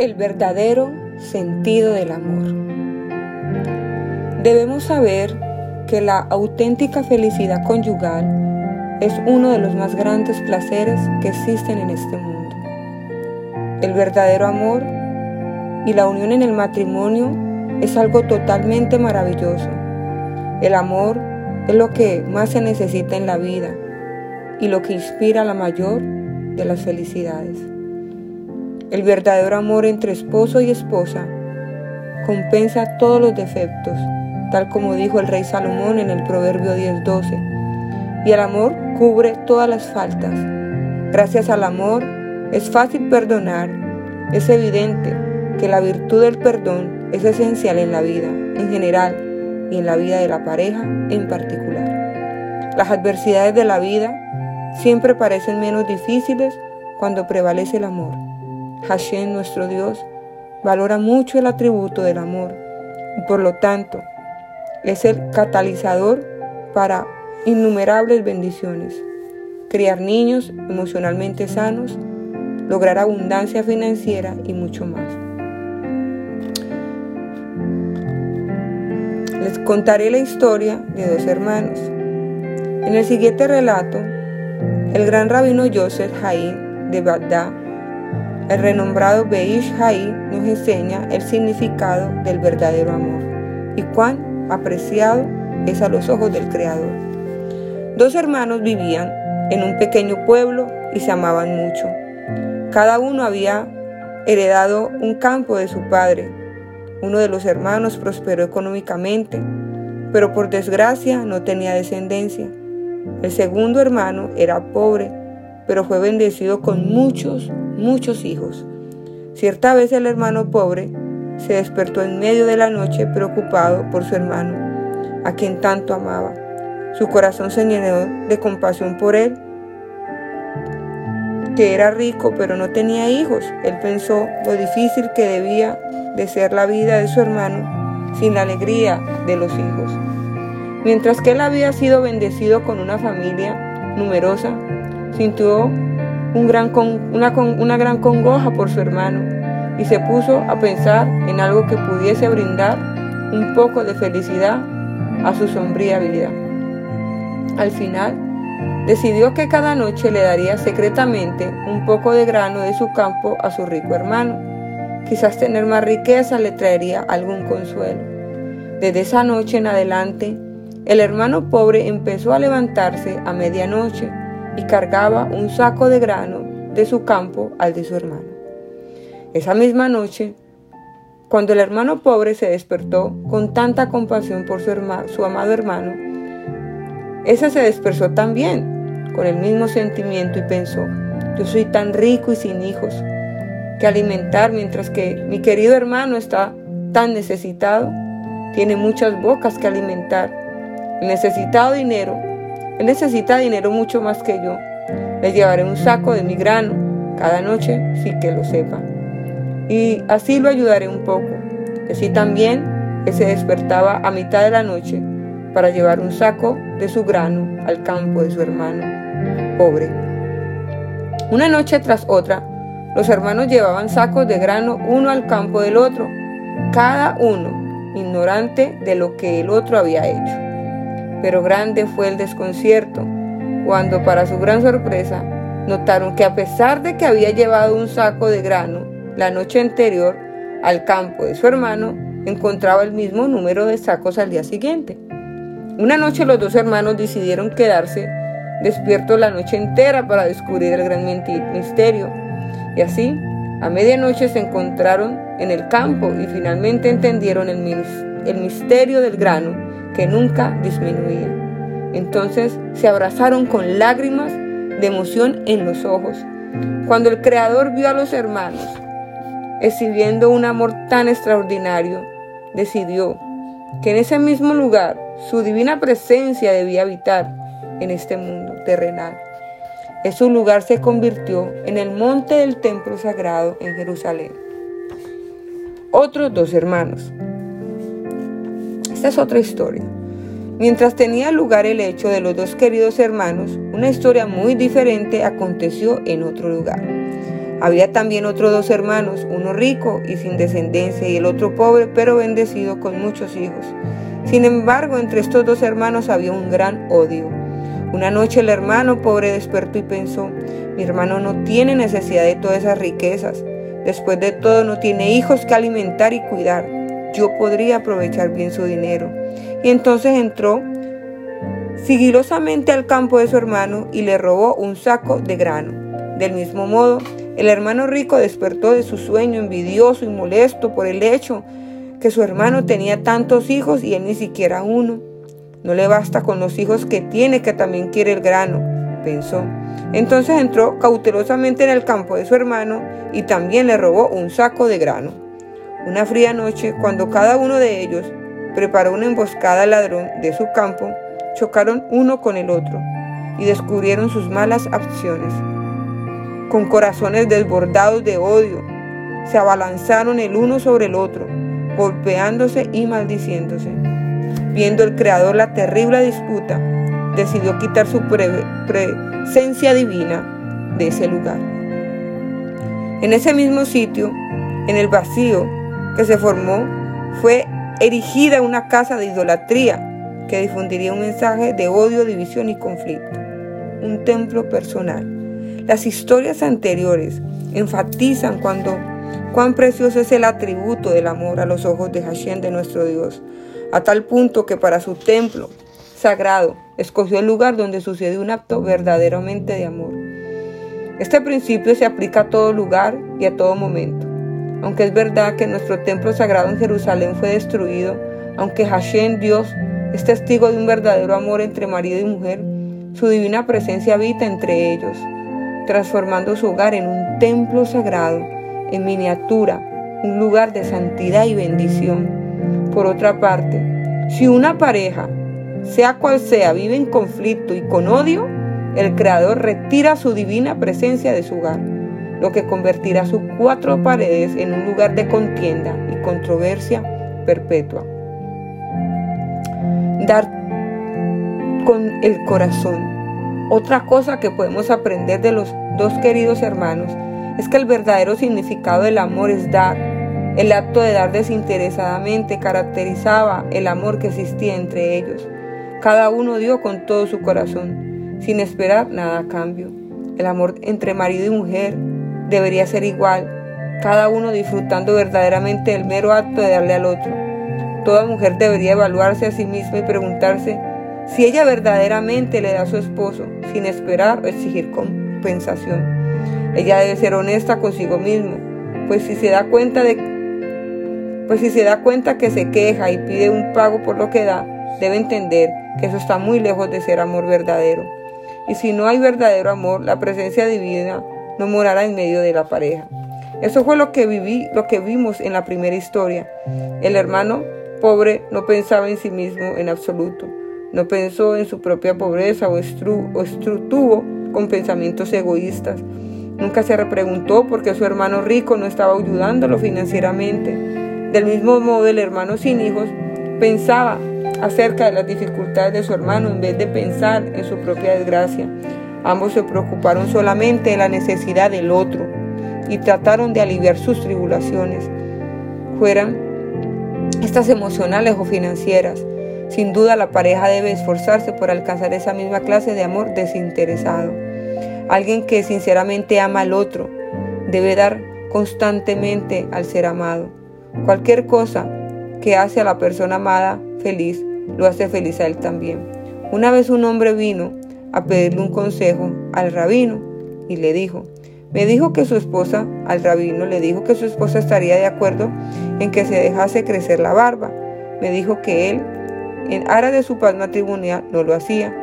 El verdadero sentido del amor. Debemos saber que la auténtica felicidad conyugal es uno de los más grandes placeres que existen en este mundo. El verdadero amor y la unión en el matrimonio es algo totalmente maravilloso. El amor es lo que más se necesita en la vida y lo que inspira la mayor de las felicidades. El verdadero amor entre esposo y esposa compensa todos los defectos, tal como dijo el rey Salomón en el Proverbio 10:12. Y el amor cubre todas las faltas. Gracias al amor es fácil perdonar. Es evidente que la virtud del perdón es esencial en la vida en general y en la vida de la pareja en particular. Las adversidades de la vida siempre parecen menos difíciles cuando prevalece el amor. Hashem, nuestro Dios, valora mucho el atributo del amor y por lo tanto es el catalizador para innumerables bendiciones. Criar niños emocionalmente sanos, lograr abundancia financiera y mucho más. Les contaré la historia de dos hermanos. En el siguiente relato, el gran rabino Joseph Haim de Bagdad el renombrado Beish Hai nos enseña el significado del verdadero amor y cuán apreciado es a los ojos del Creador. Dos hermanos vivían en un pequeño pueblo y se amaban mucho. Cada uno había heredado un campo de su padre. Uno de los hermanos prosperó económicamente, pero por desgracia no tenía descendencia. El segundo hermano era pobre, pero fue bendecido con muchos, muchos hijos. Cierta vez el hermano pobre se despertó en medio de la noche preocupado por su hermano, a quien tanto amaba. Su corazón se llenó de compasión por él, que era rico pero no tenía hijos. Él pensó lo difícil que debía de ser la vida de su hermano sin la alegría de los hijos. Mientras que él había sido bendecido con una familia numerosa, sintió una, una gran congoja por su hermano y se puso a pensar en algo que pudiese brindar un poco de felicidad a su sombría vida. Al final, decidió que cada noche le daría secretamente un poco de grano de su campo a su rico hermano. Quizás tener más riqueza le traería algún consuelo. Desde esa noche en adelante, el hermano pobre empezó a levantarse a medianoche y cargaba un saco de grano de su campo al de su hermano. Esa misma noche, cuando el hermano pobre se despertó con tanta compasión por su, su amado hermano, ese se despertó también con el mismo sentimiento y pensó, yo soy tan rico y sin hijos que alimentar mientras que mi querido hermano está tan necesitado, tiene muchas bocas que alimentar. necesitado dinero él necesita dinero mucho más que yo. Le llevaré un saco de mi grano cada noche, sí que lo sepa. Y así lo ayudaré un poco. Así también él se despertaba a mitad de la noche para llevar un saco de su grano al campo de su hermano pobre. Una noche tras otra, los hermanos llevaban sacos de grano uno al campo del otro, cada uno ignorante de lo que el otro había hecho pero grande fue el desconcierto cuando, para su gran sorpresa, notaron que a pesar de que había llevado un saco de grano la noche anterior al campo de su hermano, encontraba el mismo número de sacos al día siguiente. Una noche los dos hermanos decidieron quedarse despiertos la noche entera para descubrir el gran misterio. Y así, a medianoche se encontraron en el campo y finalmente entendieron el, el misterio del grano que nunca disminuía. Entonces se abrazaron con lágrimas de emoción en los ojos. Cuando el Creador vio a los hermanos exhibiendo un amor tan extraordinario, decidió que en ese mismo lugar su divina presencia debía habitar en este mundo terrenal. Ese lugar se convirtió en el monte del templo sagrado en Jerusalén. Otros dos hermanos, esta es otra historia. Mientras tenía lugar el hecho de los dos queridos hermanos, una historia muy diferente aconteció en otro lugar. Había también otros dos hermanos, uno rico y sin descendencia y el otro pobre pero bendecido con muchos hijos. Sin embargo, entre estos dos hermanos había un gran odio. Una noche el hermano pobre despertó y pensó, mi hermano no tiene necesidad de todas esas riquezas. Después de todo no tiene hijos que alimentar y cuidar. Yo podría aprovechar bien su dinero. Y entonces entró sigilosamente al campo de su hermano y le robó un saco de grano. Del mismo modo, el hermano rico despertó de su sueño envidioso y molesto por el hecho que su hermano tenía tantos hijos y él ni siquiera uno. No le basta con los hijos que tiene que también quiere el grano, pensó. Entonces entró cautelosamente en el campo de su hermano y también le robó un saco de grano. Una fría noche, cuando cada uno de ellos preparó una emboscada al ladrón de su campo, chocaron uno con el otro y descubrieron sus malas acciones con corazones desbordados de odio, se abalanzaron el uno sobre el otro, golpeándose y maldiciéndose. Viendo el Creador la terrible disputa, decidió quitar su presencia divina de ese lugar. En ese mismo sitio, en el vacío que se formó, fue erigida una casa de idolatría que difundiría un mensaje de odio, división y conflicto, un templo personal. Las historias anteriores enfatizan cuando cuán precioso es el atributo del amor a los ojos de Hashem de nuestro Dios, a tal punto que para su templo sagrado escogió el lugar donde sucedió un acto verdaderamente de amor. Este principio se aplica a todo lugar y a todo momento. Aunque es verdad que nuestro templo sagrado en Jerusalén fue destruido, aunque Hashem Dios es testigo de un verdadero amor entre marido y mujer, su divina presencia habita entre ellos transformando su hogar en un templo sagrado, en miniatura, un lugar de santidad y bendición. Por otra parte, si una pareja, sea cual sea, vive en conflicto y con odio, el Creador retira su divina presencia de su hogar, lo que convertirá sus cuatro paredes en un lugar de contienda y controversia perpetua. Dar con el corazón otra cosa que podemos aprender de los dos queridos hermanos es que el verdadero significado del amor es dar. El acto de dar desinteresadamente caracterizaba el amor que existía entre ellos. Cada uno dio con todo su corazón, sin esperar nada a cambio. El amor entre marido y mujer debería ser igual, cada uno disfrutando verdaderamente el mero acto de darle al otro. Toda mujer debería evaluarse a sí misma y preguntarse si ella verdaderamente le da a su esposo sin esperar o exigir compensación. Ella debe ser honesta consigo mismo, pues si se da cuenta de pues si se da cuenta que se queja y pide un pago por lo que da, debe entender que eso está muy lejos de ser amor verdadero. Y si no hay verdadero amor, la presencia divina no morará en medio de la pareja. Eso fue lo que viví, lo que vimos en la primera historia. El hermano pobre no pensaba en sí mismo en absoluto. No pensó en su propia pobreza o, estuvo con pensamientos egoístas. Nunca se repreguntó por qué su hermano rico no estaba ayudándolo financieramente. Del mismo modo, el hermano sin hijos pensaba acerca de las dificultades de su hermano en vez de pensar en su propia desgracia. Ambos se preocuparon solamente de la necesidad del otro y trataron de aliviar sus tribulaciones, fueran estas emocionales o financieras. Sin duda la pareja debe esforzarse por alcanzar esa misma clase de amor desinteresado. Alguien que sinceramente ama al otro debe dar constantemente al ser amado. Cualquier cosa que hace a la persona amada feliz, lo hace feliz a él también. Una vez un hombre vino a pedirle un consejo al rabino y le dijo, me dijo que su esposa, al rabino le dijo que su esposa estaría de acuerdo en que se dejase crecer la barba. Me dijo que él en aras de su paz matrimonial no lo hacía.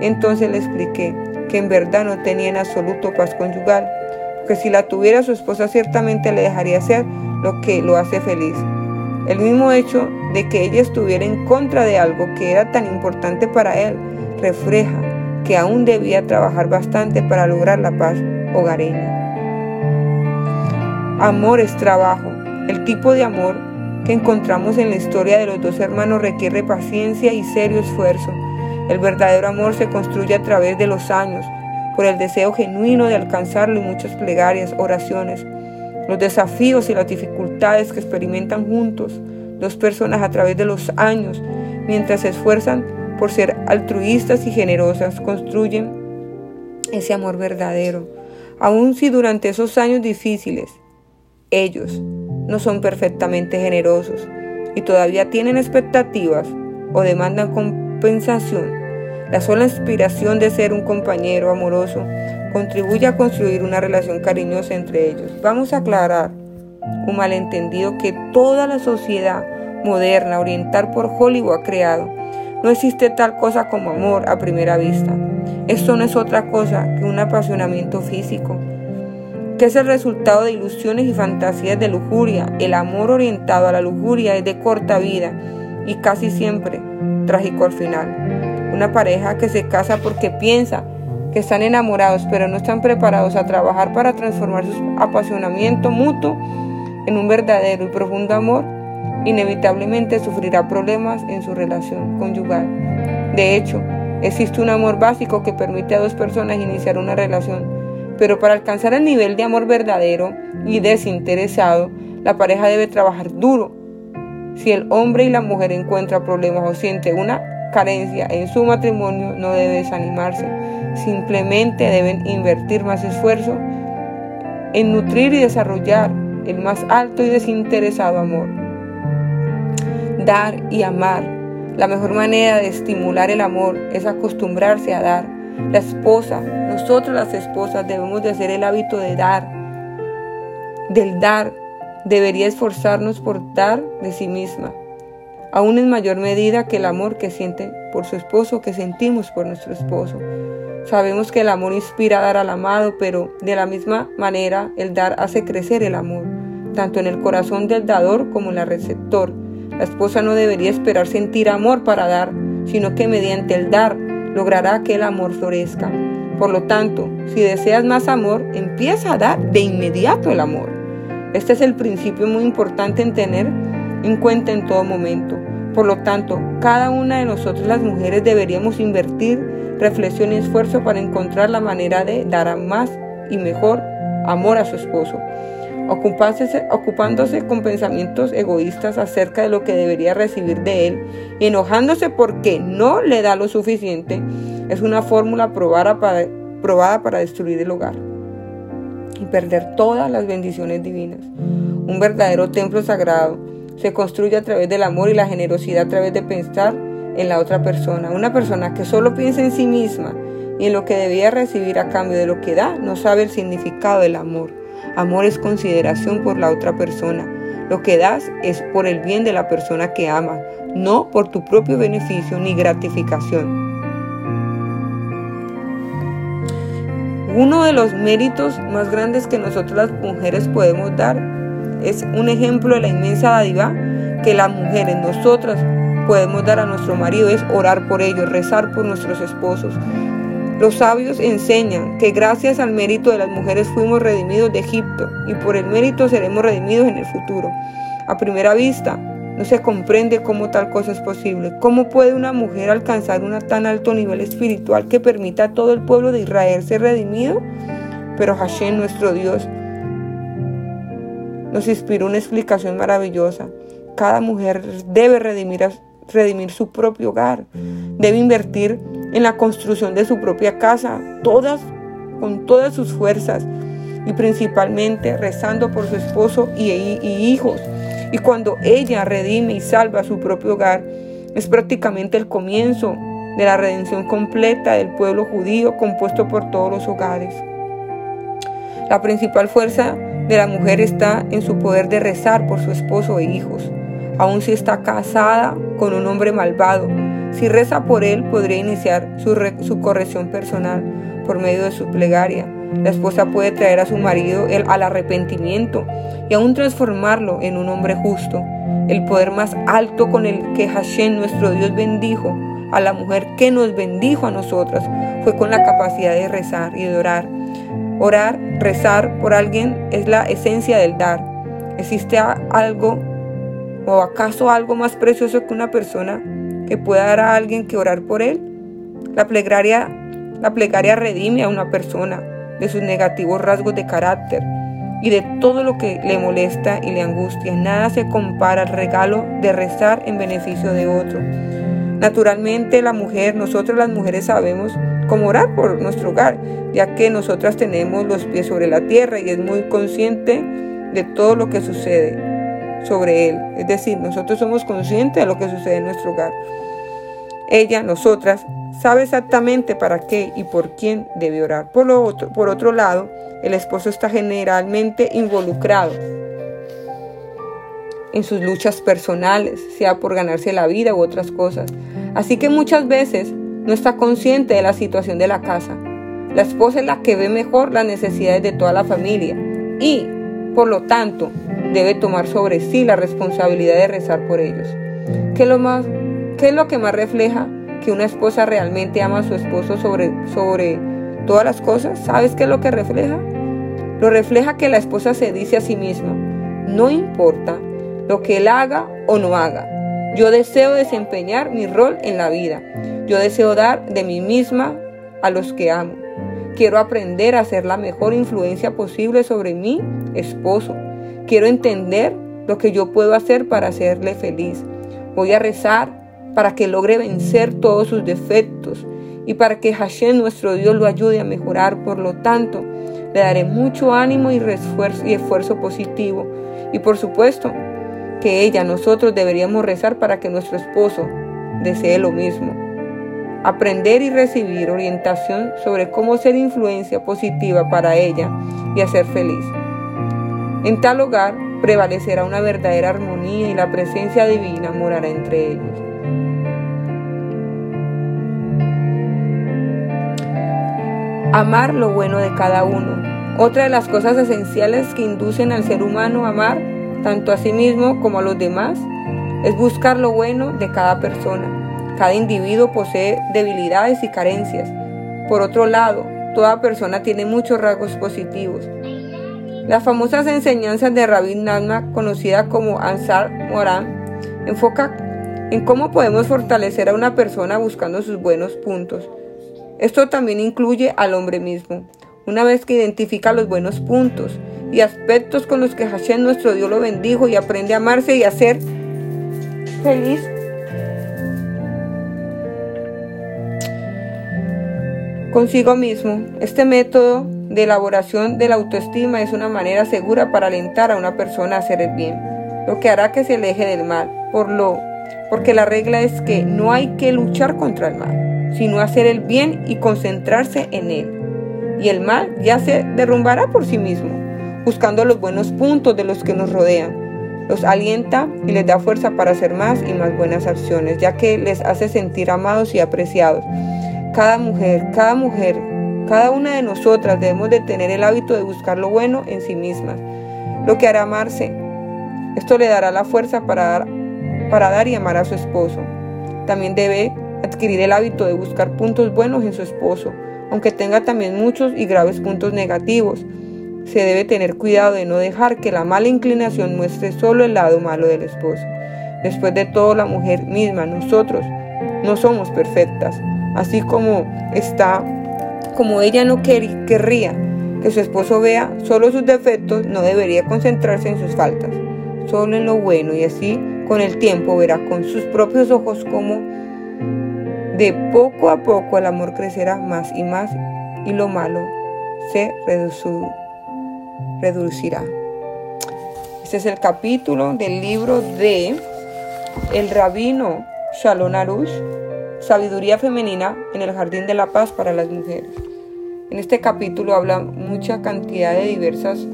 Entonces le expliqué que en verdad no tenía en absoluto paz conyugal, que si la tuviera su esposa ciertamente le dejaría hacer lo que lo hace feliz. El mismo hecho de que ella estuviera en contra de algo que era tan importante para él refleja que aún debía trabajar bastante para lograr la paz hogareña. Amor es trabajo. El tipo de amor que encontramos en la historia de los dos hermanos requiere paciencia y serio esfuerzo. El verdadero amor se construye a través de los años, por el deseo genuino de alcanzarlo y muchas plegarias, oraciones, los desafíos y las dificultades que experimentan juntos dos personas a través de los años, mientras se esfuerzan por ser altruistas y generosas, construyen ese amor verdadero. Aun si durante esos años difíciles ellos no son perfectamente generosos y todavía tienen expectativas o demandan compensación, la sola inspiración de ser un compañero amoroso contribuye a construir una relación cariñosa entre ellos. Vamos a aclarar un malentendido que toda la sociedad moderna oriental por Hollywood ha creado. No existe tal cosa como amor a primera vista. Esto no es otra cosa que un apasionamiento físico, que es el resultado de ilusiones y fantasías de lujuria. El amor orientado a la lujuria es de corta vida y casi siempre trágico al final. Una pareja que se casa porque piensa que están enamorados pero no están preparados a trabajar para transformar su apasionamiento mutuo en un verdadero y profundo amor, inevitablemente sufrirá problemas en su relación conyugal. De hecho, existe un amor básico que permite a dos personas iniciar una relación, pero para alcanzar el nivel de amor verdadero y desinteresado, la pareja debe trabajar duro. Si el hombre y la mujer encuentran problemas o siente una carencia en su matrimonio, no debe desanimarse. Simplemente deben invertir más esfuerzo en nutrir y desarrollar el más alto y desinteresado amor. Dar y amar. La mejor manera de estimular el amor es acostumbrarse a dar. La esposa, nosotros las esposas debemos de hacer el hábito de dar. Del dar, debería esforzarnos por dar de sí misma aún en mayor medida que el amor que siente por su esposo, que sentimos por nuestro esposo. Sabemos que el amor inspira a dar al amado, pero de la misma manera el dar hace crecer el amor, tanto en el corazón del dador como en el receptor. La esposa no debería esperar sentir amor para dar, sino que mediante el dar logrará que el amor florezca. Por lo tanto, si deseas más amor, empieza a dar de inmediato el amor. Este es el principio muy importante en tener en cuenta en todo momento. Por lo tanto, cada una de nosotros las mujeres deberíamos invertir reflexión y esfuerzo para encontrar la manera de dar más y mejor amor a su esposo, ocupándose, ocupándose con pensamientos egoístas acerca de lo que debería recibir de él y enojándose porque no le da lo suficiente, es una fórmula probada para, probada para destruir el hogar y perder todas las bendiciones divinas. Un verdadero templo sagrado se construye a través del amor y la generosidad a través de pensar en la otra persona. Una persona que solo piensa en sí misma y en lo que debía recibir a cambio de lo que da, no sabe el significado del amor. Amor es consideración por la otra persona. Lo que das es por el bien de la persona que ama, no por tu propio beneficio ni gratificación. Uno de los méritos más grandes que nosotros las mujeres podemos dar es un ejemplo de la inmensa dádiva que las mujeres, nosotras, podemos dar a nuestro marido, es orar por ellos, rezar por nuestros esposos. Los sabios enseñan que gracias al mérito de las mujeres fuimos redimidos de Egipto y por el mérito seremos redimidos en el futuro. A primera vista, no se comprende cómo tal cosa es posible. ¿Cómo puede una mujer alcanzar un tan alto nivel espiritual que permita a todo el pueblo de Israel ser redimido? Pero Hashem, nuestro Dios, nos inspiró una explicación maravillosa. Cada mujer debe redimir, redimir su propio hogar, debe invertir en la construcción de su propia casa, todas con todas sus fuerzas y principalmente rezando por su esposo y, hijos. Y cuando ella redime y salva su propio hogar, es prácticamente el comienzo de la redención completa del pueblo judío compuesto por todos los hogares. La principal fuerza de la mujer está en su poder de rezar por su esposo e hijos, aun si está casada con un hombre malvado. Si reza por él, podría iniciar su, su corrección personal por medio de su plegaria. La esposa puede traer a su marido al arrepentimiento y aún transformarlo en un hombre justo. El poder más alto con el que Hashem, nuestro Dios, bendijo a la mujer que nos bendijo a nosotras fue con la capacidad de rezar y de orar Orar, rezar por alguien es la esencia del dar. ¿Existe algo o acaso algo más precioso que una persona que pueda dar a alguien que orar por él? La plegaria, La plegaria redime a una persona de sus negativos rasgos de carácter y de todo lo que le molesta y le angustia. Nada se compara al regalo de rezar en beneficio de otro. Naturalmente la mujer, nosotros las mujeres sabemos cómo orar por nuestro hogar, ya que nosotras tenemos los pies sobre la tierra y es muy consciente de todo lo que sucede sobre él. Es decir, nosotros somos conscientes de lo que sucede en nuestro hogar. Ella, nosotras, sabe exactamente para qué y por quién debe orar. Por, lo otro, por otro lado, el esposo está generalmente involucrado en sus luchas personales, sea por ganarse la vida u otras cosas. Así que muchas veces no está consciente de la situación de la casa. La esposa es la que ve mejor las necesidades de toda la familia y, por lo tanto, debe tomar sobre sí la responsabilidad de rezar por ellos. ¿Qué es lo, más, qué es lo que más refleja que una esposa realmente ama a su esposo sobre, sobre todas las cosas? ¿Sabes qué es lo que refleja? Lo refleja que la esposa se dice a sí misma, no importa lo que él haga o no haga. Yo deseo desempeñar mi rol en la vida. Yo deseo dar de mí misma a los que amo. Quiero aprender a ser la mejor influencia posible sobre mi esposo. Quiero entender lo que yo puedo hacer para hacerle feliz. Voy a rezar para que logre vencer todos sus defectos y para que Hashem, nuestro Dios, lo ayude a mejorar. Por lo tanto, le daré mucho ánimo y esfuerzo, positivo. Y por supuesto, que ella, nosotros deberíamos rezar para que nuestro esposo desee lo mismo. Aprender y recibir orientación sobre cómo ser influencia positiva para ella y hacer feliz. En tal hogar prevalecerá una verdadera armonía y la presencia divina morará entre ellos. Amar lo bueno de cada uno. Otra de las cosas esenciales que inducen al ser humano a amar tanto a sí mismo como a los demás, es buscar lo bueno de cada persona. Cada individuo posee debilidades y carencias. Por otro lado, toda persona tiene muchos rasgos positivos. Las famosas enseñanzas de Rabbi Nagma, conocida como Ansar Moran, enfoca en cómo podemos fortalecer a una persona buscando sus buenos puntos. Esto también incluye al hombre mismo. Una vez que identifica los buenos puntos, y aspectos con los que Hashem nuestro Dios lo bendijo y aprende a amarse y a ser feliz. Consigo mismo, este método de elaboración de la autoestima es una manera segura para alentar a una persona a hacer el bien, lo que hará que se aleje del mal, por lo, porque la regla es que no hay que luchar contra el mal, sino hacer el bien y concentrarse en él. Y el mal ya se derrumbará por sí mismo buscando los buenos puntos de los que nos rodean. Los alienta y les da fuerza para hacer más y más buenas acciones, ya que les hace sentir amados y apreciados. Cada mujer, cada mujer, cada una de nosotras debemos de tener el hábito de buscar lo bueno en sí mismas, lo que hará amarse. Esto le dará la fuerza para dar, para dar y amar a su esposo. También debe adquirir el hábito de buscar puntos buenos en su esposo, aunque tenga también muchos y graves puntos negativos. Se debe tener cuidado de no dejar que la mala inclinación muestre solo el lado malo del esposo. Después de todo, la mujer misma, nosotros, no somos perfectas. Así como está, como ella no querría que su esposo vea solo sus defectos, no debería concentrarse en sus faltas, solo en lo bueno y así con el tiempo verá con sus propios ojos cómo de poco a poco el amor crecerá más y más y lo malo se reducirá. Este es el capítulo del libro de El rabino Shalom Arush, Sabiduría femenina en el jardín de la paz para las mujeres. En este capítulo habla mucha cantidad de diversas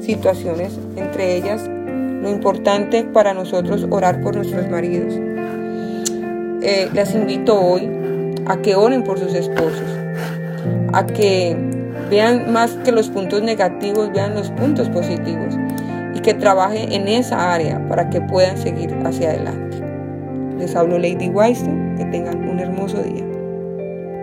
situaciones, entre ellas lo importante para nosotros orar por nuestros maridos. Eh, les invito hoy a que oren por sus esposos, a que Vean más que los puntos negativos, vean los puntos positivos y que trabaje en esa área para que puedan seguir hacia adelante. Les hablo Lady Weiss, que tengan un hermoso día.